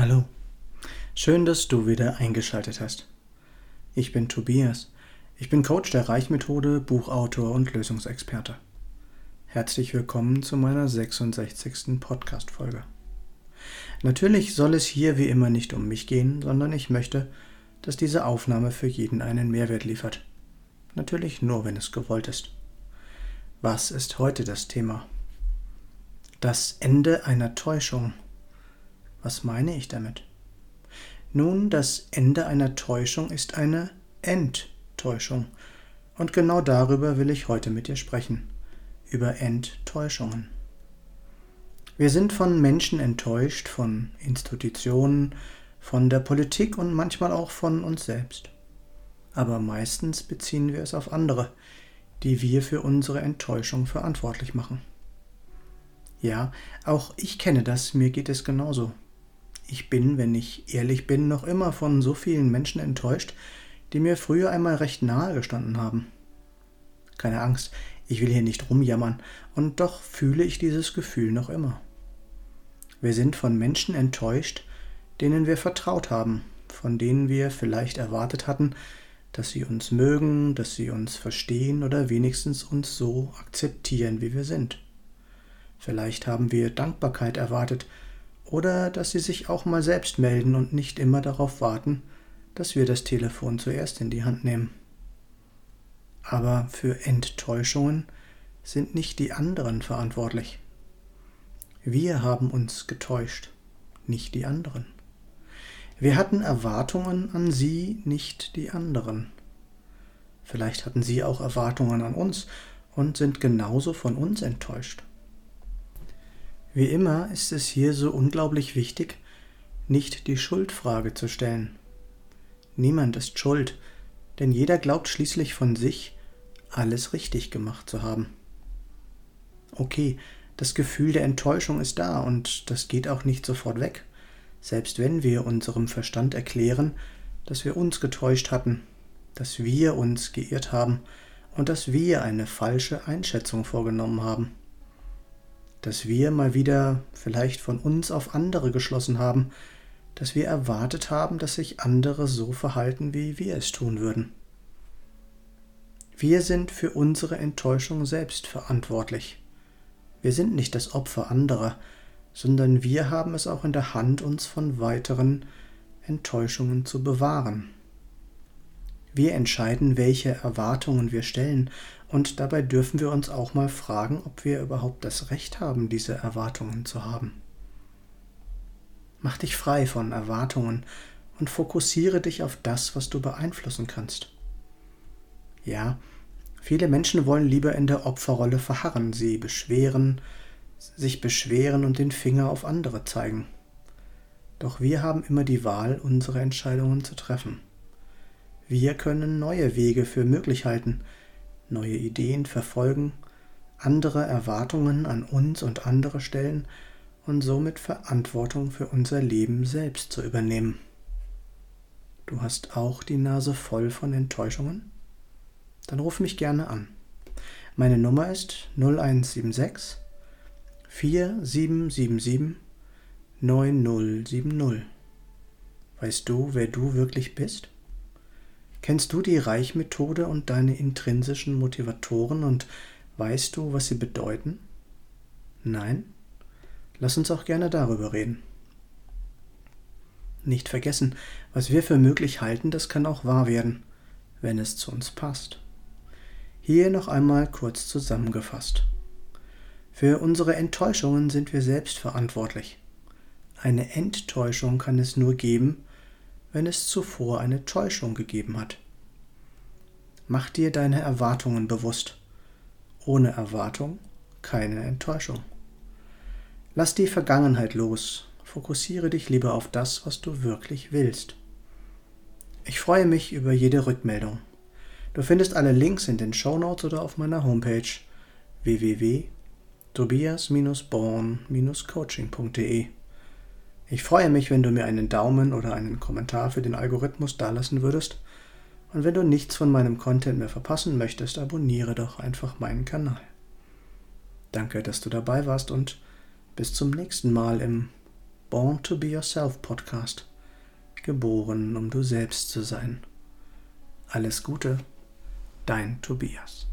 Hallo, schön, dass du wieder eingeschaltet hast. Ich bin Tobias. Ich bin Coach der Reichmethode, Buchautor und Lösungsexperte. Herzlich willkommen zu meiner 66. Podcast-Folge. Natürlich soll es hier wie immer nicht um mich gehen, sondern ich möchte, dass diese Aufnahme für jeden einen Mehrwert liefert. Natürlich nur, wenn es gewollt ist. Was ist heute das Thema? Das Ende einer Täuschung. Was meine ich damit? Nun, das Ende einer Täuschung ist eine Enttäuschung. Und genau darüber will ich heute mit dir sprechen. Über Enttäuschungen. Wir sind von Menschen enttäuscht, von Institutionen, von der Politik und manchmal auch von uns selbst. Aber meistens beziehen wir es auf andere, die wir für unsere Enttäuschung verantwortlich machen. Ja, auch ich kenne das, mir geht es genauso. Ich bin, wenn ich ehrlich bin, noch immer von so vielen Menschen enttäuscht, die mir früher einmal recht nahe gestanden haben. Keine Angst, ich will hier nicht rumjammern, und doch fühle ich dieses Gefühl noch immer. Wir sind von Menschen enttäuscht, denen wir vertraut haben, von denen wir vielleicht erwartet hatten, dass sie uns mögen, dass sie uns verstehen oder wenigstens uns so akzeptieren, wie wir sind. Vielleicht haben wir Dankbarkeit erwartet, oder dass sie sich auch mal selbst melden und nicht immer darauf warten, dass wir das Telefon zuerst in die Hand nehmen. Aber für Enttäuschungen sind nicht die anderen verantwortlich. Wir haben uns getäuscht, nicht die anderen. Wir hatten Erwartungen an sie, nicht die anderen. Vielleicht hatten sie auch Erwartungen an uns und sind genauso von uns enttäuscht. Wie immer ist es hier so unglaublich wichtig, nicht die Schuldfrage zu stellen. Niemand ist schuld, denn jeder glaubt schließlich von sich, alles richtig gemacht zu haben. Okay, das Gefühl der Enttäuschung ist da und das geht auch nicht sofort weg, selbst wenn wir unserem Verstand erklären, dass wir uns getäuscht hatten, dass wir uns geirrt haben und dass wir eine falsche Einschätzung vorgenommen haben dass wir mal wieder vielleicht von uns auf andere geschlossen haben, dass wir erwartet haben, dass sich andere so verhalten, wie wir es tun würden. Wir sind für unsere Enttäuschung selbst verantwortlich. Wir sind nicht das Opfer anderer, sondern wir haben es auch in der Hand, uns von weiteren Enttäuschungen zu bewahren. Wir entscheiden, welche Erwartungen wir stellen, und dabei dürfen wir uns auch mal fragen, ob wir überhaupt das Recht haben, diese Erwartungen zu haben. Mach dich frei von Erwartungen und fokussiere dich auf das, was du beeinflussen kannst. Ja, viele Menschen wollen lieber in der Opferrolle verharren, sie beschweren, sich beschweren und den Finger auf andere zeigen. Doch wir haben immer die Wahl, unsere Entscheidungen zu treffen. Wir können neue Wege für möglich halten, neue Ideen verfolgen, andere Erwartungen an uns und andere stellen und somit Verantwortung für unser Leben selbst zu übernehmen. Du hast auch die Nase voll von Enttäuschungen? Dann ruf mich gerne an. Meine Nummer ist 0176 4777 9070. Weißt du, wer du wirklich bist? Kennst du die Reichmethode und deine intrinsischen Motivatoren und weißt du, was sie bedeuten? Nein? Lass uns auch gerne darüber reden. Nicht vergessen, was wir für möglich halten, das kann auch wahr werden, wenn es zu uns passt. Hier noch einmal kurz zusammengefasst. Für unsere Enttäuschungen sind wir selbst verantwortlich. Eine Enttäuschung kann es nur geben, wenn es zuvor eine Täuschung gegeben hat. Mach dir deine Erwartungen bewusst. Ohne Erwartung keine Enttäuschung. Lass die Vergangenheit los, fokussiere dich lieber auf das, was du wirklich willst. Ich freue mich über jede Rückmeldung. Du findest alle Links in den Show Notes oder auf meiner Homepage www.tobias-born-coaching.de. Ich freue mich, wenn du mir einen Daumen oder einen Kommentar für den Algorithmus dalassen würdest. Und wenn du nichts von meinem Content mehr verpassen möchtest, abonniere doch einfach meinen Kanal. Danke, dass du dabei warst und bis zum nächsten Mal im Born to Be Yourself Podcast. Geboren, um du selbst zu sein. Alles Gute, dein Tobias.